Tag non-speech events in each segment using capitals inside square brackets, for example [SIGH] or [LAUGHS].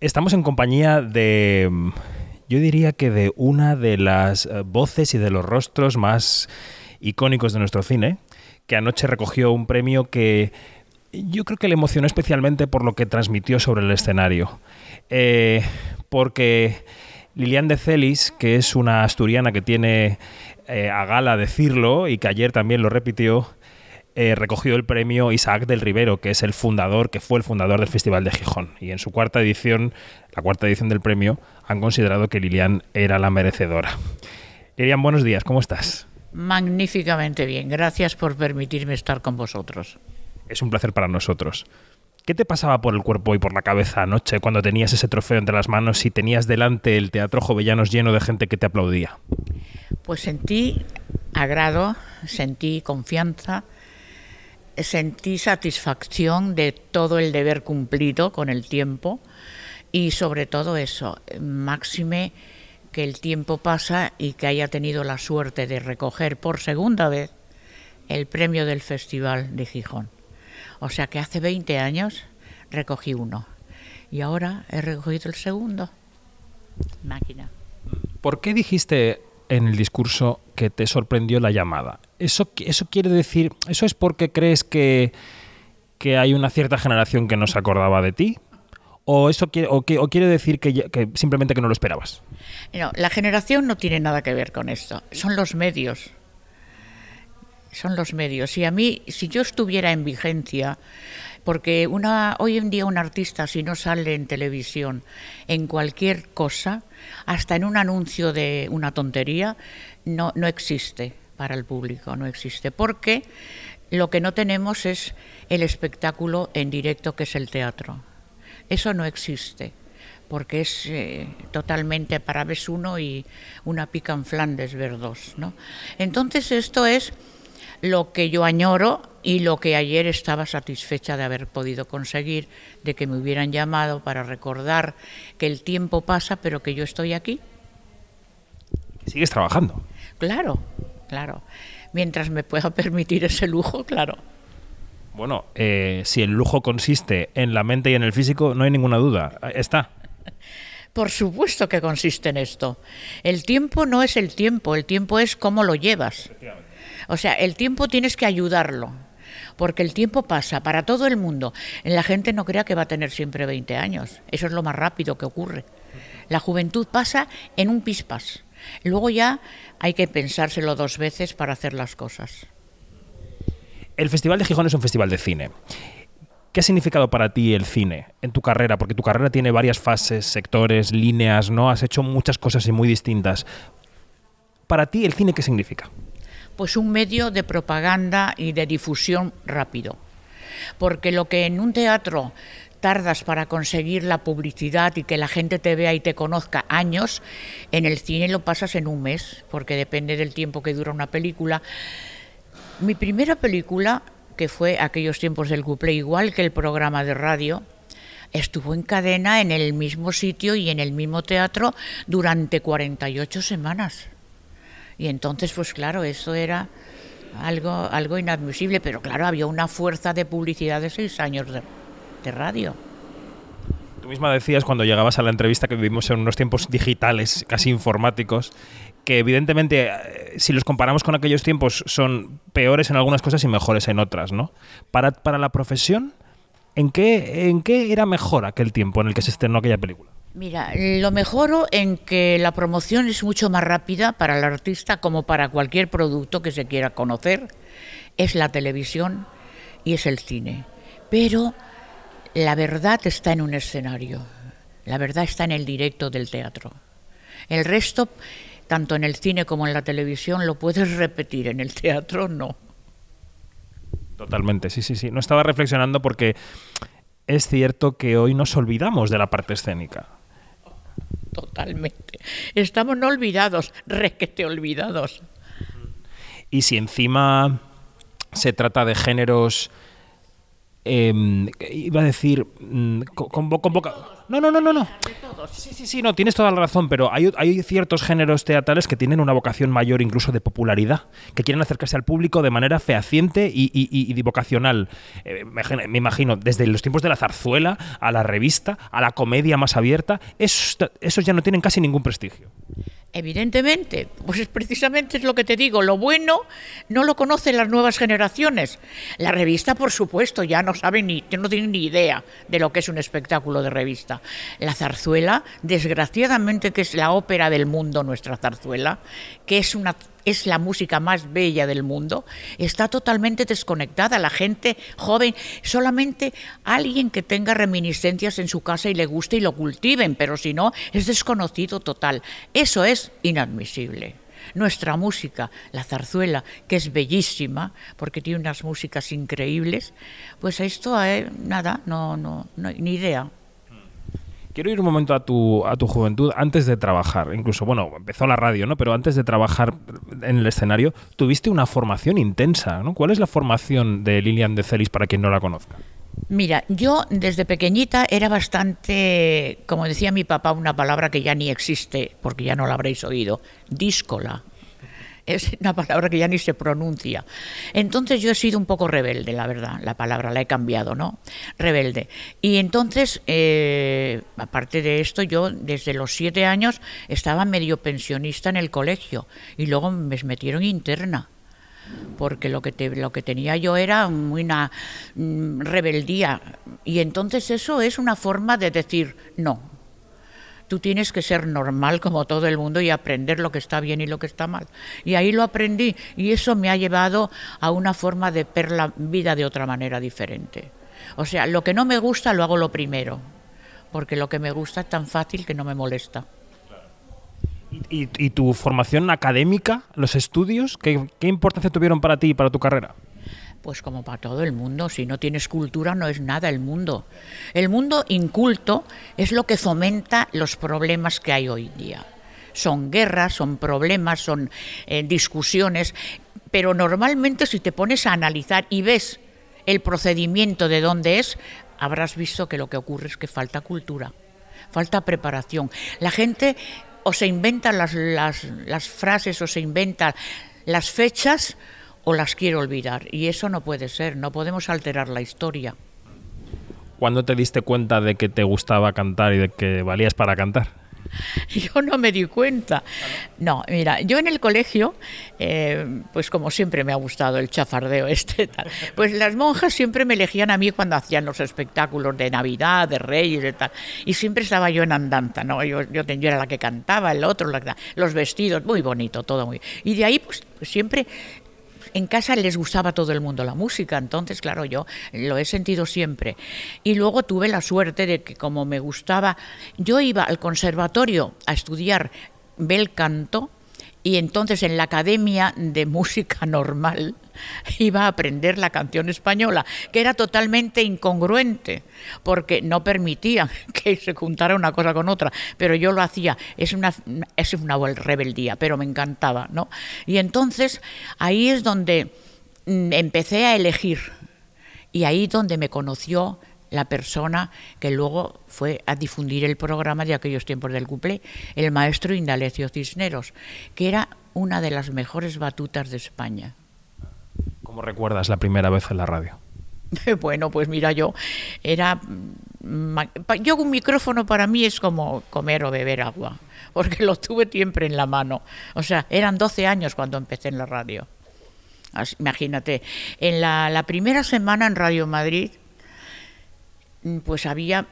Estamos en compañía de, yo diría que de una de las eh, voces y de los rostros más icónicos de nuestro cine, que anoche recogió un premio que yo creo que le emocionó especialmente por lo que transmitió sobre el escenario. Eh, porque Lilian de Celis, que es una asturiana que tiene eh, a gala decirlo y que ayer también lo repitió, eh, recogió el premio Isaac del Rivero, que es el fundador, que fue el fundador del Festival de Gijón. Y en su cuarta edición, la cuarta edición del premio, han considerado que Lilian era la merecedora. Lilian, buenos días, ¿cómo estás? Magníficamente bien, gracias por permitirme estar con vosotros. Es un placer para nosotros. ¿Qué te pasaba por el cuerpo y por la cabeza anoche cuando tenías ese trofeo entre las manos y tenías delante el Teatro Jovellanos lleno de gente que te aplaudía? Pues sentí agrado, sentí confianza, sentí satisfacción de todo el deber cumplido con el tiempo y sobre todo eso, máxime que el tiempo pasa y que haya tenido la suerte de recoger por segunda vez el premio del Festival de Gijón. O sea que hace 20 años recogí uno y ahora he recogido el segundo. Máquina. ¿Por qué dijiste en el discurso que te sorprendió la llamada. Eso, eso quiere decir, ¿eso es porque crees que, que hay una cierta generación que no se acordaba de ti? ¿O eso quiere, o, o quiere decir que, que, simplemente que no lo esperabas? No, la generación no tiene nada que ver con esto. Son los medios. Son los medios. Y a mí, si yo estuviera en vigencia, porque una, hoy en día un artista si no sale en televisión, en cualquier cosa, hasta en un anuncio de una tontería, no, no existe para el público, no existe. Porque lo que no tenemos es el espectáculo en directo que es el teatro. Eso no existe porque es eh, totalmente para ves uno y una pica en Flandes ver dos, ¿no? Entonces esto es lo que yo añoro y lo que ayer estaba satisfecha de haber podido conseguir, de que me hubieran llamado para recordar que el tiempo pasa, pero que yo estoy aquí. ¿Sigues trabajando? Claro, claro. Mientras me pueda [LAUGHS] permitir ese lujo, claro. Bueno, eh, si el lujo consiste en la mente y en el físico, no hay ninguna duda. Está. [LAUGHS] Por supuesto que consiste en esto. El tiempo no es el tiempo, el tiempo es cómo lo llevas. O sea, el tiempo tienes que ayudarlo, porque el tiempo pasa para todo el mundo. La gente no crea que va a tener siempre 20 años, eso es lo más rápido que ocurre. La juventud pasa en un pispas. Luego ya hay que pensárselo dos veces para hacer las cosas. El Festival de Gijón es un festival de cine. ¿Qué ha significado para ti el cine en tu carrera? Porque tu carrera tiene varias fases, sectores, líneas, ¿no? Has hecho muchas cosas y muy distintas. Para ti, ¿el cine qué significa? Pues un medio de propaganda y de difusión rápido. Porque lo que en un teatro tardas para conseguir la publicidad y que la gente te vea y te conozca años, en el cine lo pasas en un mes, porque depende del tiempo que dura una película. Mi primera película, que fue aquellos tiempos del couple, igual que el programa de radio, estuvo en cadena en el mismo sitio y en el mismo teatro durante 48 semanas. Y entonces, pues claro, eso era algo, algo inadmisible, pero claro, había una fuerza de publicidad de seis años de, radio. Tú misma decías cuando llegabas a la entrevista que vivimos en unos tiempos digitales, casi informáticos, que evidentemente eh, si los comparamos con aquellos tiempos son peores en algunas cosas y mejores en otras, ¿no? Para, para la profesión, ¿en qué, ¿en qué era mejor aquel tiempo en el que se estrenó aquella película? Mira, lo mejoro en que la promoción es mucho más rápida para el artista como para cualquier producto que se quiera conocer. Es la televisión y es el cine. Pero la verdad está en un escenario. La verdad está en el directo del teatro. El resto, tanto en el cine como en la televisión, lo puedes repetir. En el teatro no. Totalmente, sí, sí, sí. No estaba reflexionando porque es cierto que hoy nos olvidamos de la parte escénica totalmente. Estamos no olvidados, requete olvidados. Y si encima se trata de géneros, eh, iba a decir, mm, con, con, con No, no, no, no, no. Sí, sí, sí, no, tienes toda la razón, pero hay, hay ciertos géneros teatrales que tienen una vocación mayor incluso de popularidad, que quieren acercarse al público de manera fehaciente y, y, y vocacional. Eh, me, imagino, desde los tiempos de la zarzuela a la revista, a la comedia más abierta, esos, esos ya no tienen casi ningún prestigio. Evidentemente, pues es precisamente es lo que te digo, lo bueno no lo conocen las nuevas generaciones. La revista, por supuesto, ya no saben ni, no tienen ni idea de lo que es un espectáculo de revista. La zarzuela, desgraciadamente que es la ópera del mundo, nuestra zarzuela, que es una es la música más bella del mundo, está totalmente desconectada. La gente joven, solamente alguien que tenga reminiscencias en su casa y le guste y lo cultiven, pero si no, es desconocido total. Eso es inadmisible. Nuestra música, la zarzuela, que es bellísima, porque tiene unas músicas increíbles, pues esto, eh, nada, no, no, no, ni idea. Quiero ir un momento a tu, a tu juventud, antes de trabajar, incluso, bueno, empezó la radio, ¿no? Pero antes de trabajar en el escenario, tuviste una formación intensa, ¿no? ¿Cuál es la formación de Lilian de Celis para quien no la conozca? Mira, yo desde pequeñita era bastante, como decía mi papá, una palabra que ya ni existe, porque ya no la habréis oído, díscola es una palabra que ya ni se pronuncia. Entonces yo he sido un poco rebelde, la verdad, la palabra la he cambiado, ¿no? Rebelde. Y entonces, eh, aparte de esto, yo desde los siete años estaba medio pensionista en el colegio y luego me metieron interna porque lo que, lo que tenía yo era una mm, rebeldía. Y entonces eso es una forma de decir, no, tú tienes que ser normal como todo el mundo y aprender lo que está bien y lo que está mal. Y ahí lo aprendí y eso me ha llevado a una forma de ver la vida de otra manera diferente. O sea, lo que no me gusta lo hago lo primero, porque lo que me gusta es tan fácil que no me molesta. ¿Y, tu formación académica, los estudios, ¿qué, qué importancia tuvieron para ti y para tu carrera? Pues como para todo el mundo, si no tienes cultura no es nada el mundo. El mundo inculto es lo que fomenta los problemas que hay hoy día. Son guerras, son problemas, son eh, discusiones, pero normalmente si te pones a analizar y ves el procedimiento de dónde es, habrás visto que lo que ocurre es que falta cultura, falta preparación. La gente o se inventa las, las, las frases o se inventa las fechas o las quiero olvidar. Y eso no puede ser, no podemos alterar la historia. ¿Cuándo te diste cuenta de que te gustaba cantar y de que valías para cantar? [LAUGHS] Yo no me di cuenta. No, mira, yo en el colegio, eh, pues como siempre me ha gustado el chafardeo [LAUGHS] este, tal, pues las monjas siempre me elegían a mí cuando hacían los espectáculos de Navidad, de Reyes y tal, y siempre estaba yo en andanza, ¿no? Yo, yo, yo era la que cantaba, el otro, la, los vestidos, muy bonito, todo muy... Y de ahí, pues siempre en casa les gustaba a todo el mundo la música, entonces, claro, yo lo he sentido siempre. Y luego tuve la suerte de que como me gustaba, yo iba al conservatorio a estudiar bel canto, y entonces en la Academia de [LAUGHS] Música Normal [LAUGHS] iba a aprender la canción española, que era totalmente incongruente, porque no permitía [LAUGHS] que se juntara una cosa con otra, pero yo lo hacía, es una, es una rebeldía, pero me encantaba, ¿no? Y entonces ahí es donde mm, empecé a elegir, y ahí donde me conoció la persona que luego fue a difundir el programa de aquellos tiempos del cuplé, el maestro Indalecio Cisneros, que era una de las mejores batutas de España. ¿Cómo recuerdas la primera vez en la radio? [LAUGHS] Bueno, pues mira, yo era. Yo un micrófono para mí es como comer o beber agua, [LAUGHS] porque lo tuve siempre en la mano. O sea, eran 12 años cuando empecé en la radio. imagínate, en la, la primera semana en Radio Madrid Mm, pues había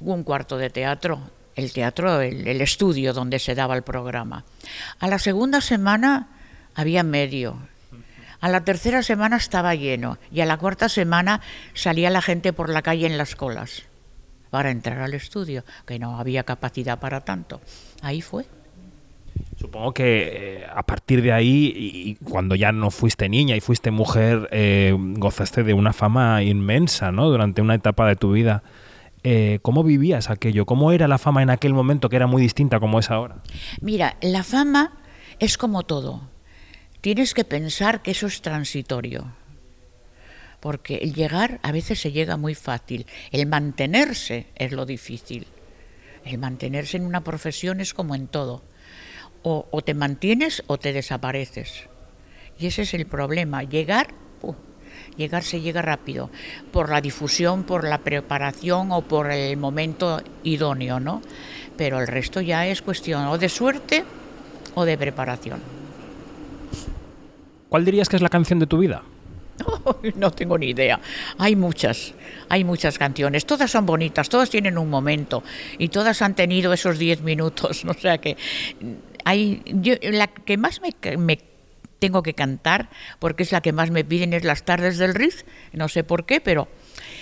un cuarto de teatro, el teatro, el, el, estudio donde se daba el programa. A la segunda semana había medio. A la tercera semana estaba lleno y a la cuarta semana salía la gente por la calle en las colas para entrar al estudio, que no había capacidad para tanto. Ahí fue. Supongo que eh, a partir de ahí, y cuando ya no fuiste niña y fuiste mujer, eh, gozaste de una fama inmensa, ¿no? Durante una etapa de tu vida. Eh, ¿Cómo vivías aquello? ¿Cómo era la fama en aquel momento que era muy distinta como es ahora? Mira, la fama es como todo. Tienes que pensar que eso es transitorio. Porque el llegar a veces se llega muy fácil. El mantenerse es lo difícil. El mantenerse en una profesión es como en todo. O, te mantienes o te desapareces. Y ese es el problema. Llegar, uh, se llega rápido. Por la difusión, por la preparación o por el momento idóneo, ¿no? Pero el resto ya es cuestión o de suerte o de preparación. ¿Cuál dirías que es la canción de tu vida? [LAUGHS] No tengo ni idea. Hay muchas, hay muchas canciones. Todas son bonitas, todas tienen un momento y todas han tenido esos 10 minutos. [LAUGHS] O sea que hay, yo, la que más me, me tengo que cantar, porque es la que más me piden, es Las tardes del Riz. No sé por qué, pero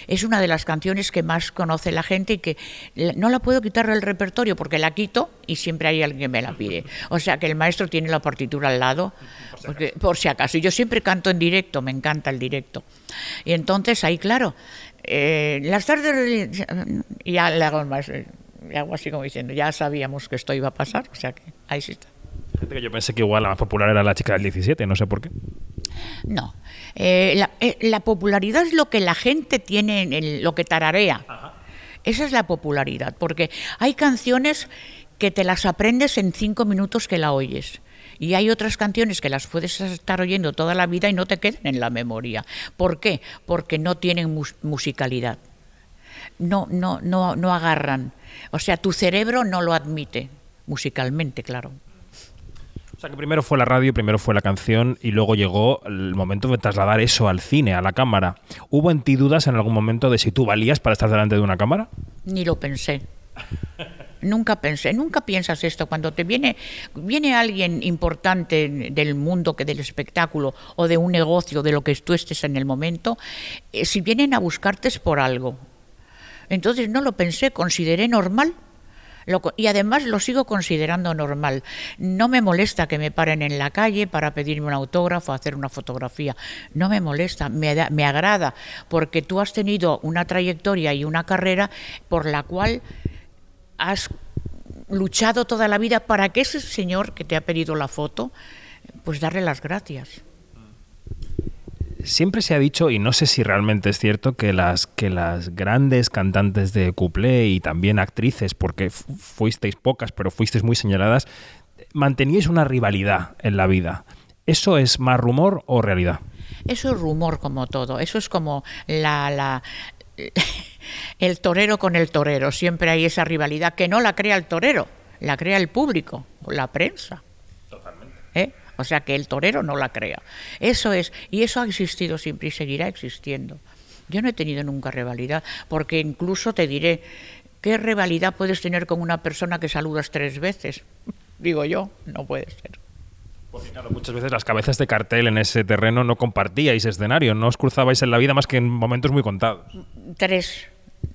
es una de las canciones que más conoce la gente y que no la puedo quitar del repertorio porque la quito y siempre hay alguien que me la pide. O sea que el maestro tiene la partitura al lado, porque, por si acaso. Y yo siempre canto en directo, me encanta el directo. Y entonces ahí, claro, eh, las tardes, y ya le hago más, eh, hago así como diciendo, ya sabíamos que esto iba a pasar, o sea que ahí sí está. yo pensé que igual la más popular era la chica del 17, no sé por qué. No, eh, la, eh, la, popularidad es lo que la gente tiene, en el, lo que tararea. Ajá. Esa es la popularidad, porque hay canciones que te las aprendes en cinco minutos que la oyes. Y hay otras canciones que las puedes estar oyendo toda la vida y no te quedan en la memoria. ¿Por qué? Porque no tienen mus musicalidad. No, no, no, no agarran. O sea, tu cerebro no lo admite, musicalmente, claro. O sea que primero fue la radio, primero fue la canción y luego llegó el momento de trasladar eso al cine, a la cámara. ¿Hubo en ti dudas en algún momento de si tú valías para estar delante de una cámara? Ni lo pensé. nunca pensé, nunca piensas esto. Cuando te viene, viene alguien importante del mundo que del espectáculo o de un negocio, de lo que tú estés en el momento, eh, si vienen a buscarte es por algo. Entonces no lo pensé, consideré normal lo, y además lo sigo considerando normal. No me molesta que me paren en la calle para pedirme un autógrafo, hacer una fotografía. No me molesta, me, me agrada, porque tú has tenido una trayectoria y una carrera por la cual has luchado toda la vida para que ese señor que te ha pedido la foto, pues darle las gracias siempre se ha dicho, y no sé si realmente es cierto, que las, que las grandes cantantes de couplé y también actrices, porque fuisteis pocas, pero fuisteis muy señaladas, manteníais una rivalidad en la vida. ¿Eso es más rumor o realidad? Eso es rumor como todo. Eso es como la, la [LAUGHS] el torero con el torero. Siempre hay esa rivalidad que no la crea el torero, la crea el público, la prensa. Totalmente. ¿Eh? O sea que el torero no la crea. Eso es, y eso ha existido siempre y seguirá existiendo. Yo no he tenido nunca rivalidad, porque incluso te diré, ¿qué rivalidad puedes tener con una persona que saludas tres veces? [LAUGHS] Digo yo, no puede ser. Porque claro, muchas veces las cabezas de cartel en ese terreno no compartíais escenario, no os cruzabais en la vida más que en momentos muy contados. Tres.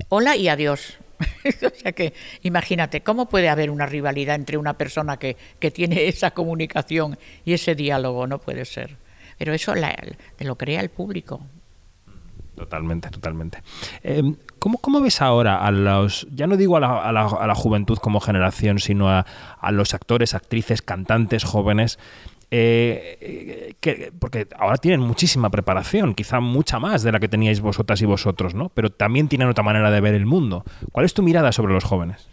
Hola y adiós. [LAUGHS] o sea que imagínate, ¿cómo puede haber una rivalidad entre una persona que, que tiene esa comunicación y ese diálogo? No puede ser. Pero eso la, lo crea el público. Totalmente, totalmente. Eh, ¿cómo, ¿cómo, ves ahora a los, ya no digo a la, a la, a la juventud como generación, sino a, a, los actores, actrices, cantantes jóvenes eh, que, porque ahora tienen muchísima preparación, quizá mucha más de la que teníais vosotras y vosotros, ¿no? Pero también tienen otra manera de ver el mundo. ¿Cuál es tu mirada sobre los jóvenes?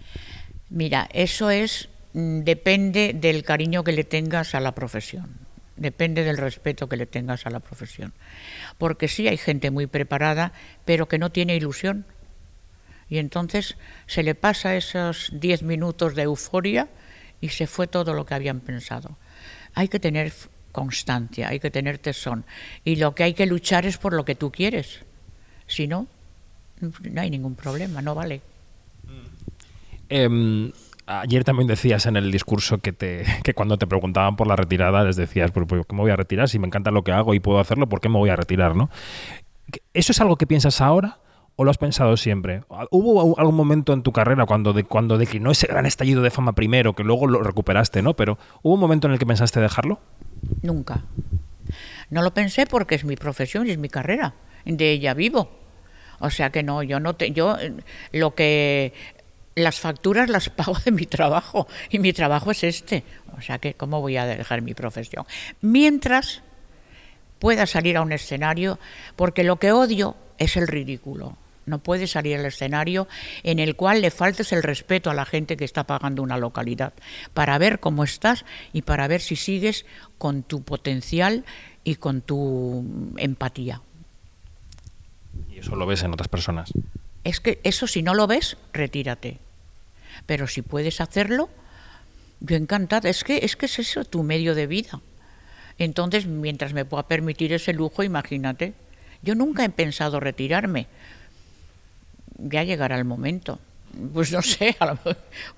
Mira, eso es mm, depende del cariño que le tengas a la profesión, depende del respeto que le tengas a la profesión. Porque sí hay gente muy preparada, pero que no tiene ilusión. Y entonces se le pasa esos 10 minutos de euforia y se fue todo lo que habían pensado hay que tener constancia, hay que tener tesón. Y lo que hay que luchar es por lo que tú quieres. Si no, no hay ningún problema, no vale. Eh, ayer también decías en el discurso que, te, que cuando te preguntaban por la retirada les decías, ¿por qué me voy a retirar? Si me encanta lo que hago y puedo hacerlo, ¿por qué me voy a retirar? ¿no? ¿Eso es algo que piensas ahora? ¿O lo has pensado siempre? ¿Hubo algún momento en tu carrera cuando, de, cuando declinó ese gran estallido de fama primero, que luego lo recuperaste, ¿no? Pero ¿hubo un momento en el que pensaste dejarlo? Nunca. No lo pensé porque es mi profesión y es mi carrera. De ella vivo. O sea que no, yo no te, yo lo que las facturas las [LAUGHS] pago de mi trabajo y mi trabajo es este. O sea que cómo voy a dejar mi profesión mientras pueda salir a un escenario porque lo que odio es el ridículo No puedes salir al escenario en el cual le faltes el respeto a la gente que está pagando una localidad, para ver cómo estás y para ver si sigues con tu potencial y con tu empatía. Y eso lo ves en otras personas. Es que eso si no lo ves, retírate. Pero si puedes hacerlo, yo encantada. Es que es que es eso tu medio de vida. Entonces, mientras me pueda permitir ese lujo, imagínate. Yo nunca he pensado retirarme. Ya llegará el momento. Pues no sé,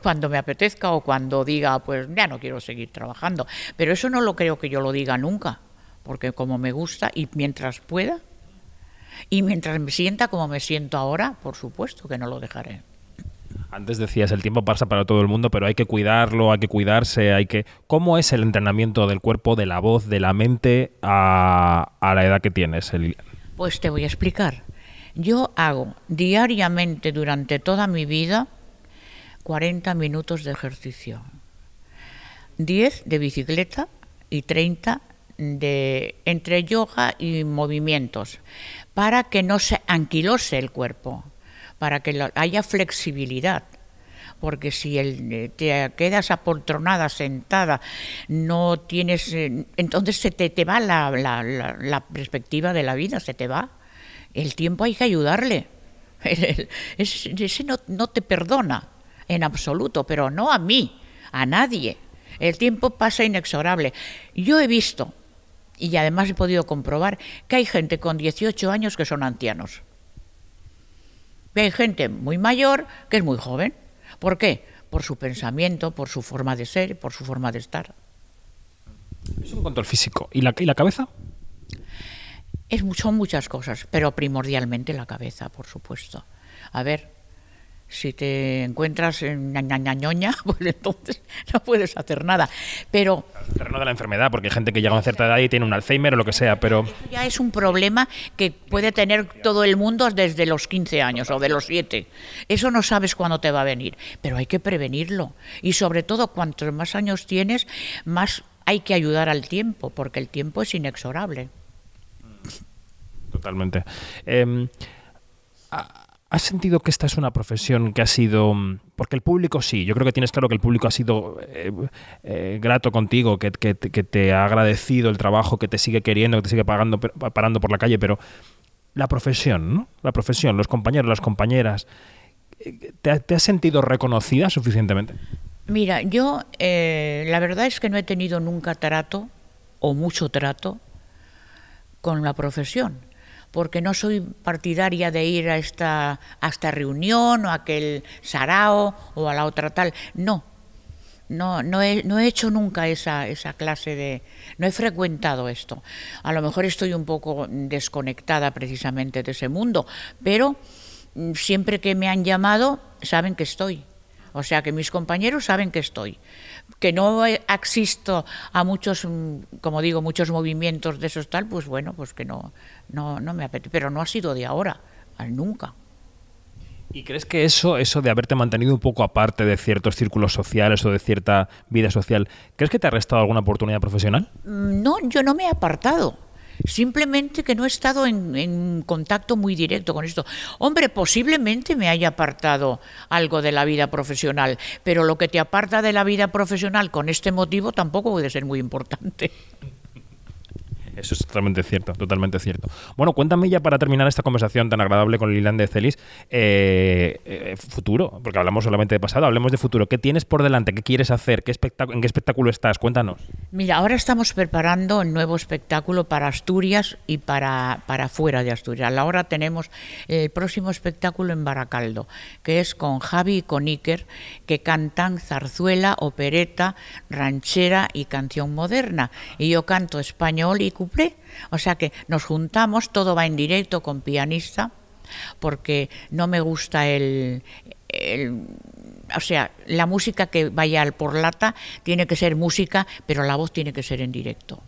cuando me apetezca o cuando diga, pues ya no quiero seguir trabajando. Pero eso no lo creo que yo lo diga nunca, porque como me gusta y mientras pueda, y mientras me sienta como me siento ahora, por supuesto que no lo dejaré. Antes decías, el tiempo pasa para todo el mundo, pero hay que cuidarlo, hay que cuidarse, hay que... ¿Cómo es el entrenamiento del cuerpo, de la voz, de la mente a, la edad que tienes? Pues te voy a explicar. Yo hago diariamente durante toda mi vida 40 minutos de ejercicio. 10 de bicicleta y 30 de entre yoga y movimientos para que no se anquilose el cuerpo para que haya flexibilidad. Porque si el, te quedas apoltronada, sentada, no tienes. Eh, entonces se te, te va la, perspectiva de la vida, se te va. El tiempo hay que ayudarle. Ese no, te perdona en absoluto, pero no a mí, a nadie. El tiempo pasa inexorable. Yo he visto, y además he podido comprobar, que hay gente con 18 años que son ancianos hay gente muy mayor que es muy joven. ¿Por qué? Por su pensamiento, por su forma de ser, por su forma de estar. Eso en cuanto al físico. ¿Y la, y la cabeza? Es, son muchas cosas, pero primordialmente la cabeza, por supuesto. A ver, si te encuentras en ñañañoña, [LAUGHS] pues entonces no puedes hacer nada. Pero el terreno de la enfermedad, porque hay gente que llega a una cierta edad y tiene un Alzheimer o lo que sea, pero ya es un problema que puede tener todo el mundo desde los 15 años o de los 7. Eso no sabes cuándo te va a venir, pero hay que prevenirlo y sobre todo cuantos más años tienes, más hay que ayudar al tiempo, porque el tiempo es inexorable. Totalmente. Eh, ¿Has sentido que esta es una profesión que ha sido... Mm, porque el público sí, yo creo que tienes claro que el público ha sido eh, eh, grato contigo, que, te ha agradecido el trabajo, que te sigue queriendo, que te sigue pagando, parando por la calle, pero la profesión, ¿no? La profesión, los compañeros, las compañeras, eh, ¿te, has sentido reconocida suficientemente? Mira, yo la verdad es que no he tenido nunca trato o mucho trato con la profesión porque no soy partidaria de ir a esta, esta reunión o a aquel sarao o a la otra tal. No, no, no, he, no he hecho nunca esa, esa clase de... No he frecuentado esto. A lo mejor estoy un poco desconectada precisamente de ese mundo, pero mm, siempre que me han llamado saben que estoy. O sea que mis compañeros saben que estoy que no existo a muchos, mm, como digo, muchos movimientos de esos tal, pues bueno, pues que no, no, no me apetece. Pero no ha sido de ahora, nunca. ¿Y crees que eso, eso de haberte mantenido un poco aparte de ciertos círculos sociales o de cierta vida social, ¿crees que te ha restado alguna oportunidad profesional? Mm, no, yo no me he apartado. Simplemente que no he estado en, contacto muy directo con esto. Hombre, posiblemente me haya apartado algo de la vida profesional, pero lo que te aparta de la vida profesional con este motivo tampoco puede ser muy importante. [LAUGHS] Eso es totalmente cierto, totalmente cierto. Bueno, cuéntame ya para terminar esta conversación tan agradable con Lilian de Celis, eh, eh, futuro, porque hablamos solamente de pasado, hablemos de futuro. ¿Qué tienes por delante? ¿Qué quieres hacer? ¿Qué ¿En qué espectáculo estás? Cuéntanos. Mira, ahora estamos preparando un nuevo espectáculo para Asturias y para, para fuera de Asturias. Ahora tenemos el próximo espectáculo en Baracaldo, que es con Javi y con Iker, que cantan zarzuela, opereta, ranchera y canción moderna. Y yo canto español y o sea que nos juntamos, todo va en directo con pianista, porque no me gusta el, o sea, la música que vaya al por lata tiene que ser música, pero la voz tiene que ser en directo.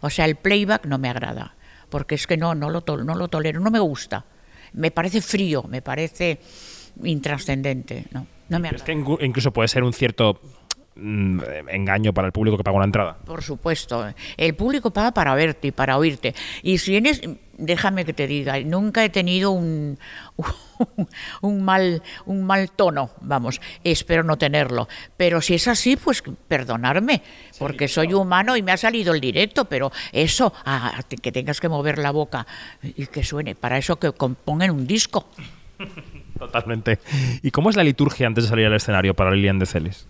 O sea, el playback no me agrada, porque es que no, no lo, no lo tolero, no me gusta. Me parece frío, me parece intrascendente, ¿no? no me es que incluso puede ser un cierto engaño para el público que paga una entrada. Por supuesto, el público paga para verte y para oírte. Y si déjame que te diga, nunca he tenido un, [LAUGHS] un, mal, un mal tono, vamos, espero no tenerlo. Pero si es así, pues perdonarme, porque soy humano y me ha salido el directo, pero eso, que tengas que mover la boca y que suene, para eso que compongan un disco. [LAUGHS] Totalmente. ¿Y cómo es la liturgia antes de salir al escenario para Lilian de Celis?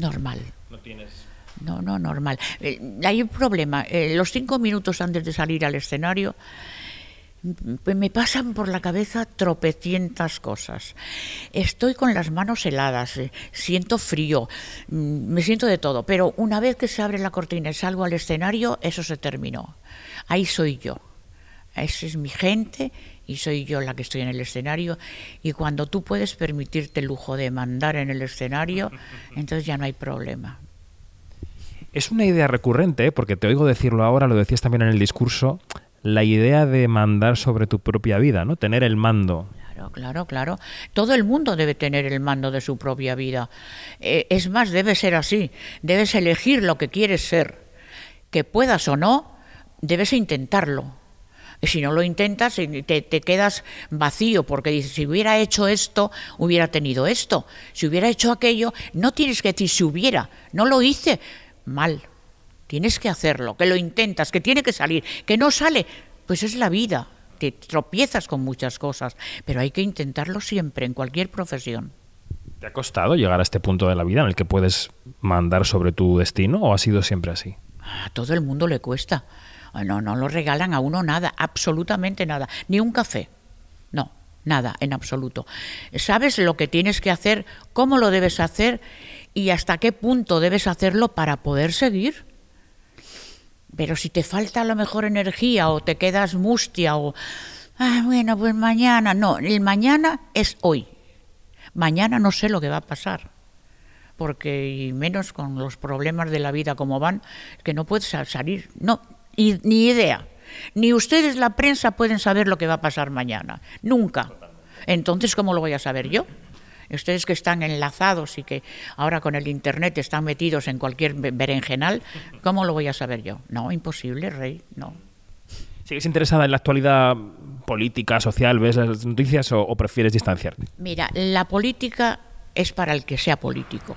Normal. No tienes no, no, normal. Eh, hay un problema. Eh, los cinco minutos antes de salir al escenario pues me pasan por la cabeza tropecientas cosas. Estoy con las manos heladas, eh, siento frío, mm, me siento de todo, pero una vez que se abre la cortina y salgo al escenario, eso se terminó. Ahí soy yo. Esa es mi gente y soy yo la que estoy en el escenario. Y cuando tú puedes permitirte el lujo de mandar en el escenario, [LAUGHS] entonces ya no hay problema. Es una idea recurrente, ¿eh? porque te oigo decirlo ahora, lo decías también en el discurso, la idea de mandar sobre tu propia vida, ¿no? Tener el mando. Claro, claro, claro. Todo el mundo debe tener el mando de su propia vida. Eh, es más, debe ser así. Debes elegir lo que quieres ser. Que puedas o no, debes intentarlo. Si no lo intentas, te, te, quedas vacío, porque dices, si hubiera hecho esto, hubiera tenido esto. Si hubiera hecho aquello, no tienes que decir si hubiera. No lo hice mal. Tienes que hacerlo, que lo intentas, que tiene que salir, que no sale, pues es la vida. Te tropiezas con muchas cosas, pero hay que intentarlo siempre, en cualquier profesión. ¿Te ha costado llegar a este punto de la vida en el que puedes mandar sobre tu destino o ha sido siempre así? A todo el mundo le cuesta. No, no lo regalan a uno nada, absolutamente nada, ni un café. No, nada, en absoluto. Sabes lo que tienes que hacer, cómo lo debes hacer y hasta qué punto debes hacerlo para poder seguir. Pero si te falta a lo mejor energía o te quedas mustia o, ah, bueno, pues mañana, no, el mañana es hoy. Mañana no sé lo que va a pasar. Porque, y menos con los problemas de la vida como van, que no puedes salir, no, ni idea. Ni ustedes, la prensa, pueden saber lo que va a pasar mañana. Nunca. Entonces, ¿cómo lo voy a saber yo? ustedes que están enlazados y que ahora con el Internet están metidos en cualquier berenjenal, ¿cómo lo voy a saber yo? No, imposible, Rey, no. ¿Sigues interesada en la actualidad política, social? ¿Ves las noticias o, o prefieres distanciarte? Mira, la política es para el que sea político.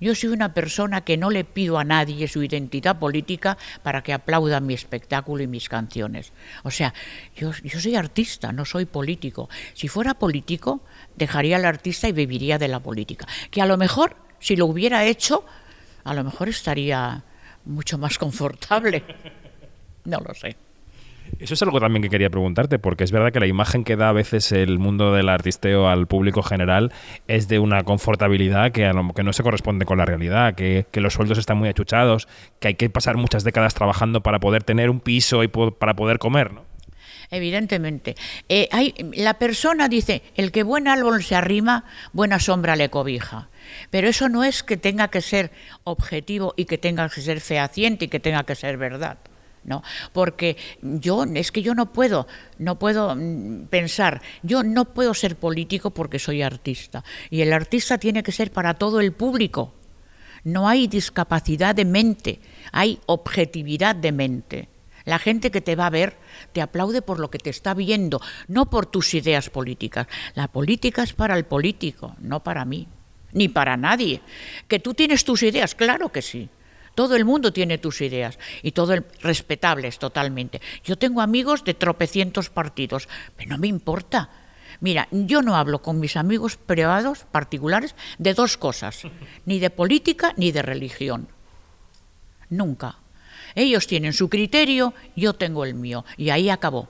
Yo soy una persona que no le pido a nadie su identidad política para que aplauda mi espectáculo y mis canciones. O sea, yo, yo soy artista, no soy político. Si fuera político, dejaría al artista y viviría de la política. Que a lo mejor, si lo hubiera hecho, a lo mejor estaría mucho más [LAUGHS] confortable. No lo sé. Eso es algo también que quería preguntarte, porque es verdad que la imagen que da a veces el mundo del artisteo al público general es de una confortabilidad que, a lo, que no se corresponde con la realidad, que, los sueldos están muy achuchados, que hay que pasar muchas décadas trabajando para poder tener un piso y para poder comer, ¿no? evidentemente. Eh, la persona dice, el que buen árbol se arrima, buena sombra le cobija. Pero eso no es que tenga que ser objetivo y que tenga que ser fehaciente y que tenga que ser verdad. ¿No? Porque yo, es que yo no puedo, no puedo mm, pensar, yo no puedo ser político porque soy artista. Y el artista tiene que ser para todo el público. No hay discapacidad de mente, hay objetividad de mente. La gente que te va a ver te aplaude por lo que te está viendo, no por tus ideas políticas. La política es para el político, no para mí, ni para nadie. Que tú tienes tus ideas, claro que sí. Todo el mundo tiene tus ideas y todo el, respetables totalmente. Yo tengo amigos de tropecientos partidos, pero no me importa. Mira, yo no hablo con mis amigos privados, particulares, de dos cosas, ni de política ni de religión. Nunca. Ellos tienen su criterio, yo tengo el mío, y ahí acabó.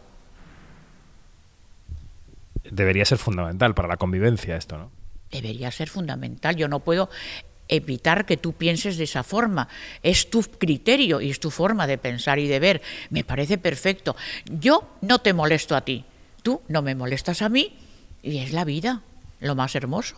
Debería ser fundamental para la convivencia esto, ¿no? Debería ser fundamental. Yo no puedo evitar que tú pienses de esa forma. Es tu criterio y es tu forma de pensar y de ver. Me parece perfecto. Yo no te molesto a ti, tú no me molestas a mí y es la vida, lo más hermoso.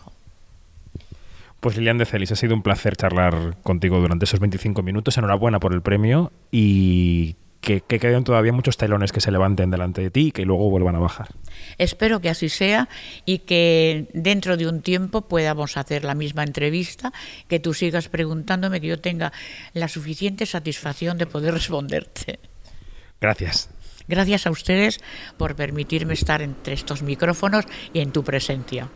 Pues Lilian de Celis, ha sido un placer charlar contigo durante esos 25 minutos. Enhorabuena por el premio y que, queden todavía muchos telones que se levanten delante de ti y que luego vuelvan a bajar. Espero que así sea y que dentro de un tiempo podamos hacer la misma entrevista, que tú sigas preguntándome, que yo tenga la suficiente satisfacción de poder responderte. Gracias. Gracias a ustedes por permitirme estar entre estos micrófonos y en tu presencia.